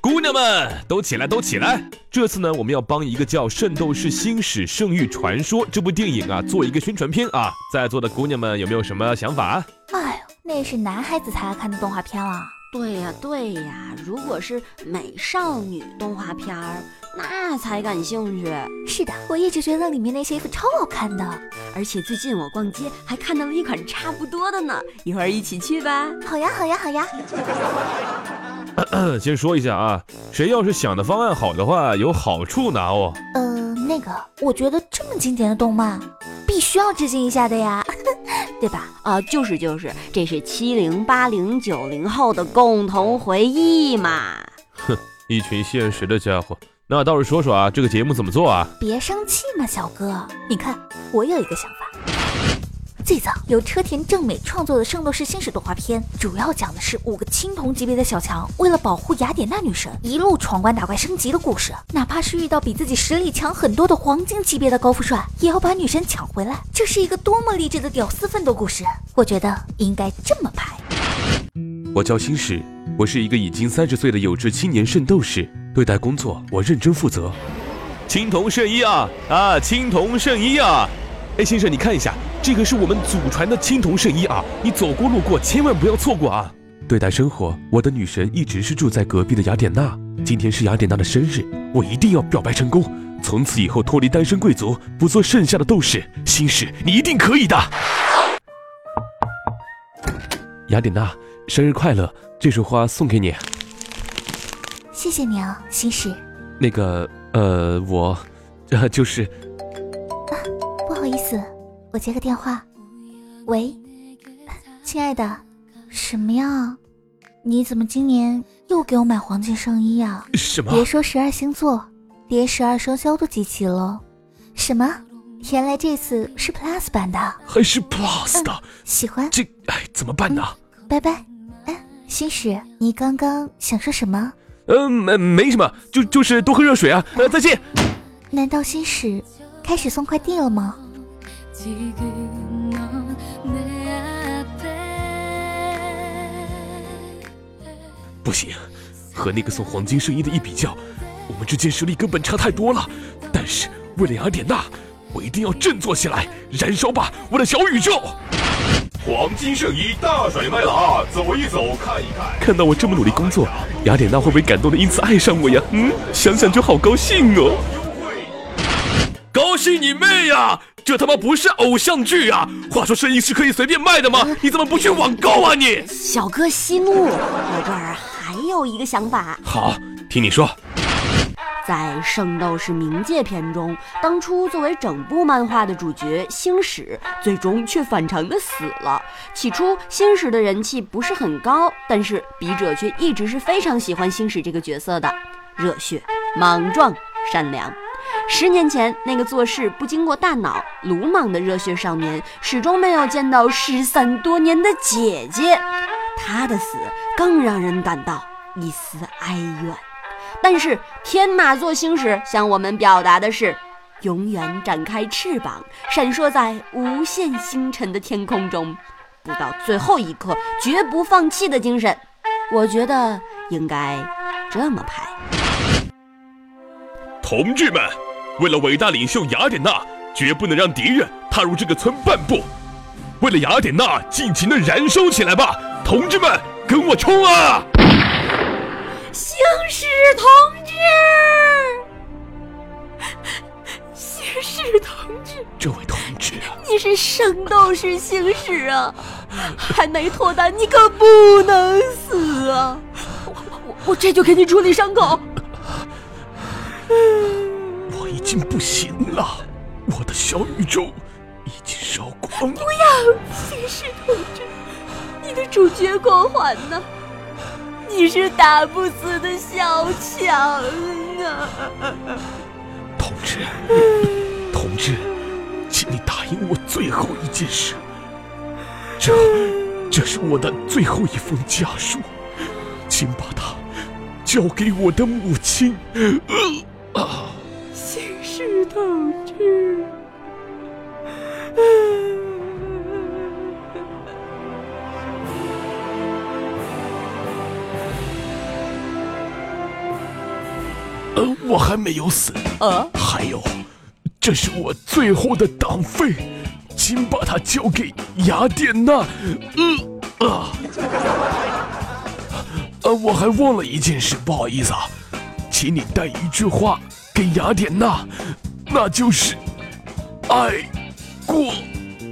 姑娘们都起来，都起来！这次呢，我们要帮一个叫《圣斗士星矢圣域传说》这部电影啊做一个宣传片啊。在座的姑娘们有没有什么想法？哎呦，那是男孩子才爱看的动画片了。对呀，对呀，如果是美少女动画片儿，那才感兴趣。是的，我一直觉得里面那些衣服超好看的，而且最近我逛街还看到了一款差不多的呢，一会儿一起去吧。好呀，好呀，好呀。先说一下啊，谁要是想的方案好的话，有好处拿哦。呃，那个，我觉得这么经典的动漫，必须要致敬一下的呀，对吧？啊，就是就是，这是七零八零九零后的共同回忆嘛。哼，一群现实的家伙。那倒是说说啊，这个节目怎么做啊？别生气嘛，小哥。你看，我有一个想法。最早由车田正美创作的《圣斗士星矢》动画片，主要讲的是五个青铜级别的小强为了保护雅典娜女神，一路闯关打怪升级的故事。哪怕是遇到比自己实力强很多的黄金级别的高富帅，也要把女神抢回来。这是一个多么励志的屌丝奋斗故事！我觉得应该这么拍。我叫星矢，我是一个已经三十岁的有志青年圣斗士，对待工作我认真负责。青铜圣衣啊啊，青铜圣衣啊！哎，先生，你看一下，这个是我们祖传的青铜圣衣啊！你走过路过，千万不要错过啊！对待生活，我的女神一直是住在隔壁的雅典娜。今天是雅典娜的生日，我一定要表白成功，从此以后脱离单身贵族，不做剩下的斗士。心事，你一定可以的。雅典娜，生日快乐！这束花送给你。谢谢你啊，心事。那个，呃，我，呃，就是。意思，我接个电话。喂，亲爱的，什么呀？你怎么今年又给我买黄金圣衣啊？什么？别说十二星座，连十二生肖都集齐了。什么？原来这次是 Plus 版的，还是 Plus 的？喜欢这？哎，怎么办呢？拜拜。哎，星矢，你刚刚想说什么？嗯，没没什么，就就是多喝热水啊。呃，再见。难道星矢开始送快递了吗？不行，和那个送黄金圣衣的一比较，我们之间实力根本差太多了。但是为了雅典娜，我一定要振作起来，燃烧吧，我的小宇宙！黄金圣衣大甩卖了啊！走一走，看一看。看到我这么努力工作，雅典娜会不会感动的因此爱上我呀？嗯，想想就好高兴哦。高兴你妹呀！这他妈不是偶像剧啊！话说声音是可以随便卖的吗？你怎么不去网购啊你？小哥息怒，我这儿还有一个想法。好，听你说。在《圣斗士冥界篇》中，当初作为整部漫画的主角星矢，最终却反常的死了。起初，星矢的人气不是很高，但是笔者却一直是非常喜欢星矢这个角色的，热血、莽撞、善良。十年前，那个做事不经过大脑、鲁莽的热血少年，始终没有见到失散多年的姐姐，他的死更让人感到一丝哀怨。但是，天马座星矢向我们表达的是，永远展开翅膀，闪烁在无限星辰的天空中，不到最后一刻绝不放弃的精神。我觉得应该这么拍。同志们，为了伟大领袖雅典娜，绝不能让敌人踏入这个村半步。为了雅典娜，尽情的燃烧起来吧，同志们，跟我冲啊！星矢同志，星矢同志，这位同志啊，你是圣斗士星矢啊，还没脱单，你可不能死啊！我我我这就给你处理伤口。经不行了，我的小宇宙已经烧光了。不要，骑士同志，你的主角光环呢？你是打不死的小强啊！同志，同志，请你答应我最后一件事。这，这是我的最后一封家书，请把它交给我的母亲。矢同志，呃，我还没有死。呃，还有，这是我最后的党费，请把它交给雅典娜。呃啊，呃，我还忘了一件事，不好意思啊，请你带一句话给雅典娜，那就是爱过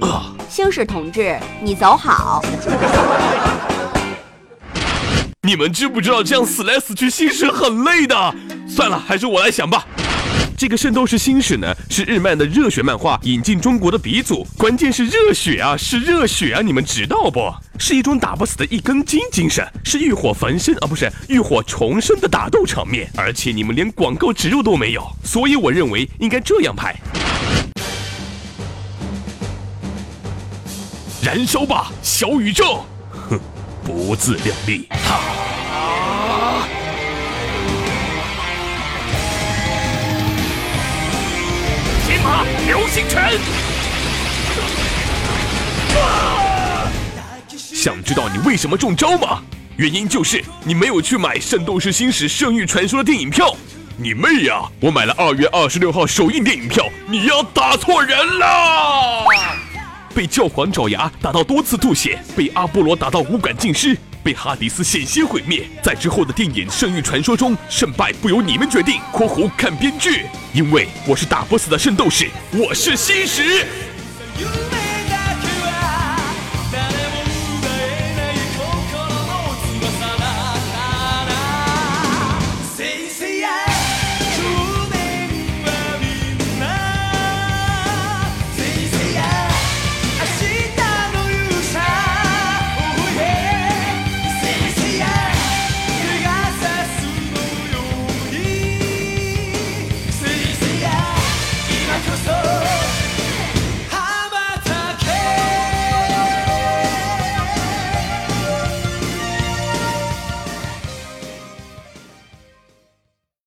啊。星矢同志，你走好。你们知不知道这样死来死去星矢很累的？算了，还是我来想吧。这个《圣斗士星矢》呢，是日漫的热血漫画引进中国的鼻祖。关键是热血啊，是热血啊！你们知道不？是一种打不死的一根筋精神，是浴火焚身啊，不是浴火重生的打斗场面。而且你们连广告植入都没有，所以我认为应该这样拍：燃烧吧，小宇宙！哼，不自量力哈。流星拳！想知道你为什么中招吗？原因就是你没有去买《圣斗士星矢：圣域传说》的电影票。你妹呀！我买了二月二十六号首映电影票，你要打错人了。被教皇爪牙打到多次吐血，被阿波罗打到五感尽失，被哈迪斯险些毁灭。在之后的电影《圣域传说》中，胜败不由你们决定（括弧看编剧），因为我是打不死的圣斗士，我是星矢。